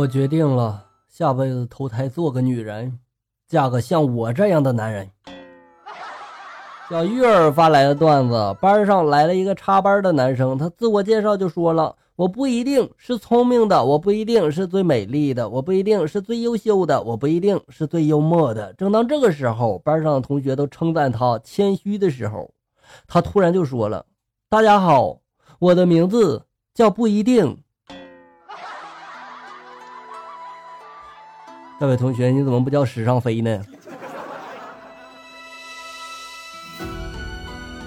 我决定了，下辈子投胎做个女人，嫁个像我这样的男人。小玉儿发来的段子，班上来了一个插班的男生，他自我介绍就说了：“我不一定是聪明的，我不一定是最美丽的，我不一定是最优秀的，我不一定是最幽默的。”正当这个时候，班上的同学都称赞他谦虚的时候，他突然就说了：“大家好，我的名字叫不一定。”这位同学，你怎么不叫史上飞呢？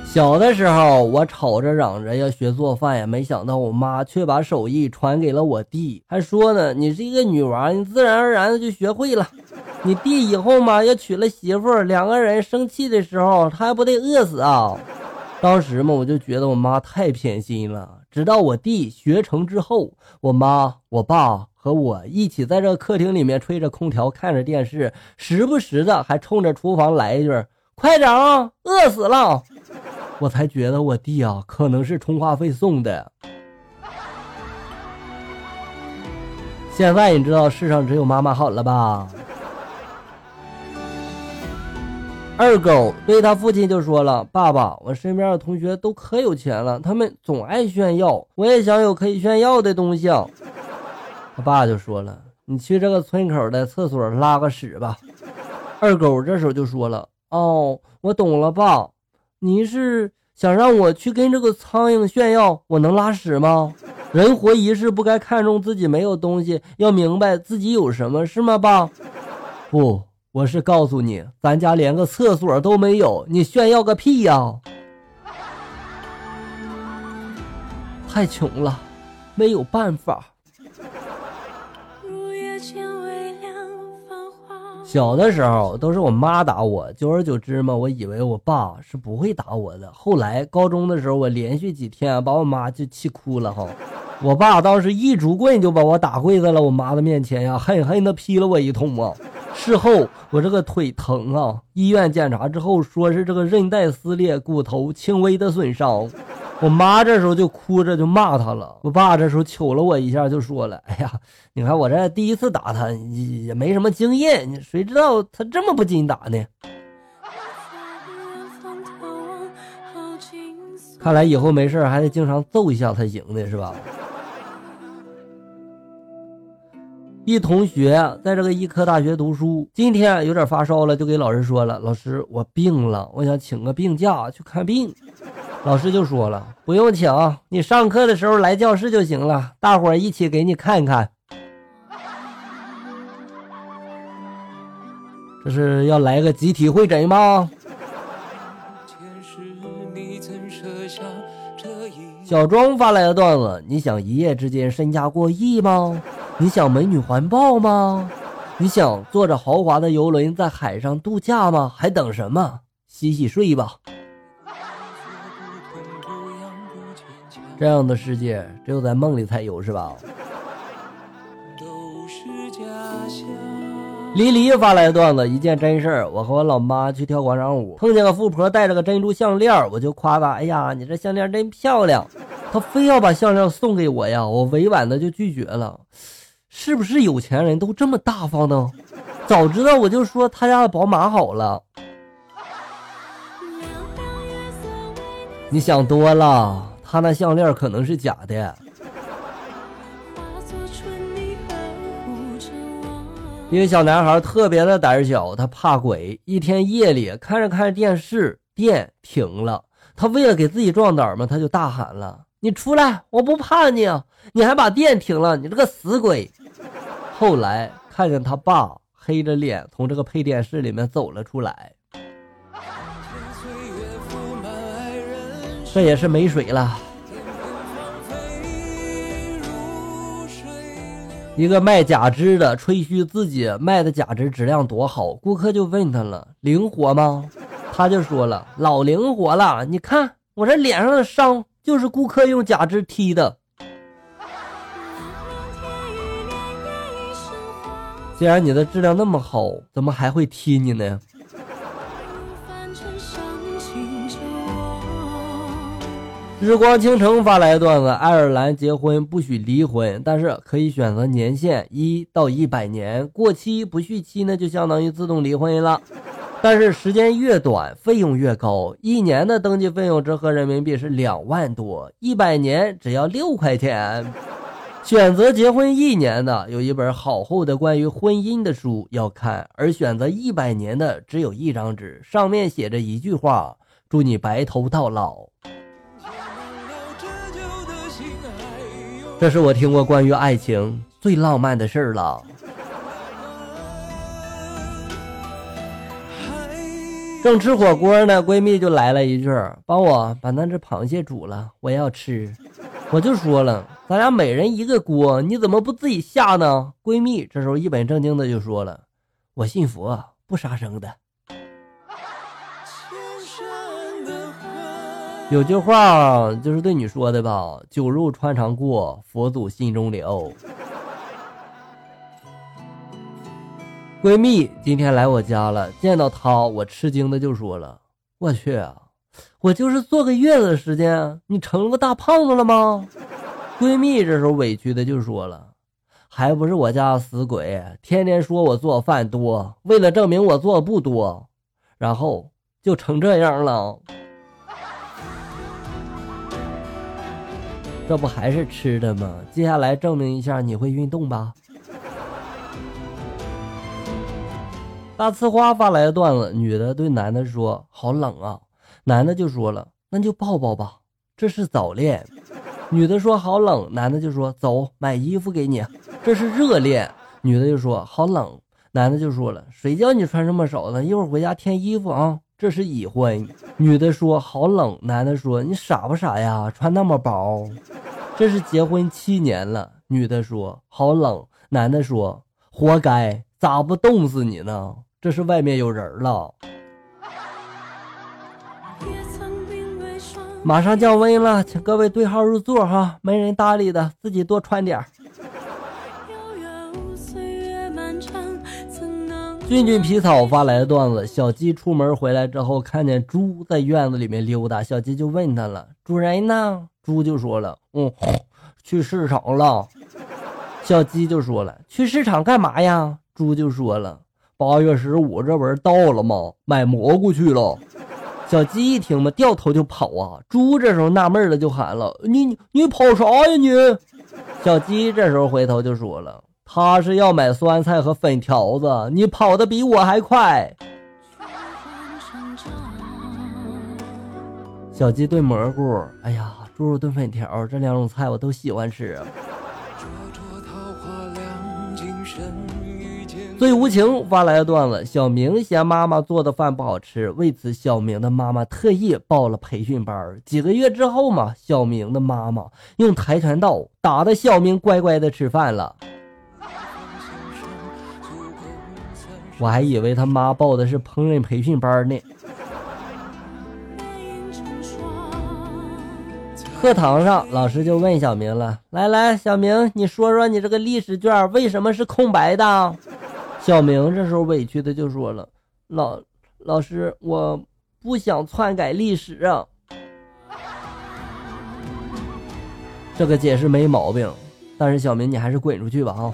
小的时候，我吵着嚷着要学做饭呀，没想到我妈却把手艺传给了我弟，还说呢：“你是一个女娃，你自然而然的就学会了。你弟以后嘛，要娶了媳妇，两个人生气的时候，他还不得饿死啊？”当时嘛，我就觉得我妈太偏心了。直到我弟学成之后，我妈、我爸和我一起在这客厅里面吹着空调，看着电视，时不时的还冲着厨房来一句：“快点啊，饿死了。”我才觉得我弟啊，可能是充话费送的。现在你知道世上只有妈妈好了吧？二狗对他父亲就说了：“爸爸，我身边的同学都可有钱了，他们总爱炫耀，我也想有可以炫耀的东西。”他爸就说了：“你去这个村口的厕所拉个屎吧。”二狗这时候就说了：“哦，我懂了，爸。”你是想让我去跟这个苍蝇炫耀我能拉屎吗？人活一世，不该看重自己没有东西，要明白自己有什么，是吗，爸？不，我是告诉你，咱家连个厕所都没有，你炫耀个屁呀！太穷了，没有办法。小的时候都是我妈打我，久而久之嘛，我以为我爸是不会打我的。后来高中的时候，我连续几天把我妈就气哭了哈。我爸当时一竹棍就把我打跪在了我妈的面前呀，狠狠的劈了我一通啊。事后我这个腿疼啊，医院检查之后说是这个韧带撕裂，骨头轻微的损伤。我妈这时候就哭着就骂他了，我爸这时候瞅了我一下就说了：“哎呀，你看我这第一次打他，也没什么经验，谁知道他这么不经打呢？看来以后没事还得经常揍一下才行的是吧？”一同学在这个医科大学读书，今天有点发烧了，就给老师说了：“老师，我病了，我想请个病假去看病。”老师就说了：“不用请，你上课的时候来教室就行了，大伙儿一起给你看看。”这是要来个集体会诊吗？小庄发来的段子：你想一夜之间身价过亿吗？你想美女环抱吗？你想坐着豪华的游轮在海上度假吗？还等什么？洗洗睡吧。这样的世界只有在梦里才有，是吧？黎黎发来的段子，一件真事儿。我和我老妈去跳广场舞，碰见个富婆戴着个珍珠项链，我就夸她：“哎呀，你这项链真漂亮。”她非要把项链送给我呀，我委婉的就拒绝了。是不是有钱人都这么大方呢？早知道我就说他家的宝马好了。你想多了。他那项链可能是假的。一个小男孩特别的胆小，他怕鬼。一天夜里看着看着电视，电停了。他为了给自己壮胆嘛，他就大喊了：“你出来！我不怕你，你还把电停了，你这个死鬼！”后来看见他爸黑着脸从这个配电室里面走了出来。这也是没水了。一个卖假肢的吹嘘自己卖的假肢质量多好，顾客就问他了：“灵活吗？”他就说了：“老灵活了，你看我这脸上的伤就是顾客用假肢踢的。”既然你的质量那么好，怎么还会踢你呢？日光倾城发来段子：爱尔兰结婚不许离婚，但是可以选择年限一到一百年，过期不续期呢，就相当于自动离婚了。但是时间越短，费用越高，一年的登记费用折合人民币是两万多，一百年只要六块钱。选择结婚一年的有一本好厚的关于婚姻的书要看，而选择一百年的只有一张纸，上面写着一句话：祝你白头到老。这是我听过关于爱情最浪漫的事儿了。正吃火锅呢，闺蜜就来了一句：“帮我把那只螃蟹煮了，我要吃。”我就说了，咱俩每人一个锅，你怎么不自己下呢？闺蜜这时候一本正经的就说了：“我信佛，不杀生的。”有句话就是对你说的吧：“酒肉穿肠过，佛祖心中留。”闺蜜今天来我家了，见到她，我吃惊的就说了：“我去！”我就是坐个月子的时间，你成了个大胖子了吗？闺蜜这时候委屈的就说了，还不是我家死鬼，天天说我做饭多，为了证明我做的不多，然后就成这样了。这不还是吃的吗？接下来证明一下你会运动吧。大呲花发来的段子，女的对男的说：“好冷啊。”男的就说了：“那就抱抱吧，这是早恋。”女的说：“好冷。”男的就说：“走，买衣服给你，这是热恋。”女的就说：“好冷。”男的就说了：“谁叫你穿这么少呢？一会儿回家添衣服啊。”这是已婚。女的说：“好冷。”男的说：“你傻不傻呀？穿那么薄。”这是结婚七年了。女的说：“好冷。”男的说：“活该，咋不冻死你呢？这是外面有人了。”马上降温了，请各位对号入座哈，没人搭理的，自己多穿点。俊俊皮草发来的段子：小鸡出门回来之后，看见猪在院子里面溜达，小鸡就问他了：“主人呢？”猪就说了：“嗯，去市场了。”小鸡就说了：“去市场干嘛呀？”猪就说了：“八月十五这不是到了吗？买蘑菇去了。”小鸡一听嘛，掉头就跑啊！猪这时候纳闷了，就喊了：“你你跑啥呀你？”小鸡这时候回头就说了：“他是要买酸菜和粉条子，你跑的比我还快。”小鸡炖蘑菇，哎呀，猪肉炖粉条，这两种菜我都喜欢吃。最无情发来的段子：小明嫌妈妈做的饭不好吃，为此小明的妈妈特意报了培训班。几个月之后嘛，小明的妈妈用跆拳道打的小明乖乖的吃饭了。我还以为他妈报的是烹饪培训班呢。课堂上，老师就问小明了：“来来，小明，你说说你这个历史卷为什么是空白的？”小明这时候委屈的就说了：“老老师，我不想篡改历史啊。”这个解释没毛病，但是小明你还是滚出去吧啊！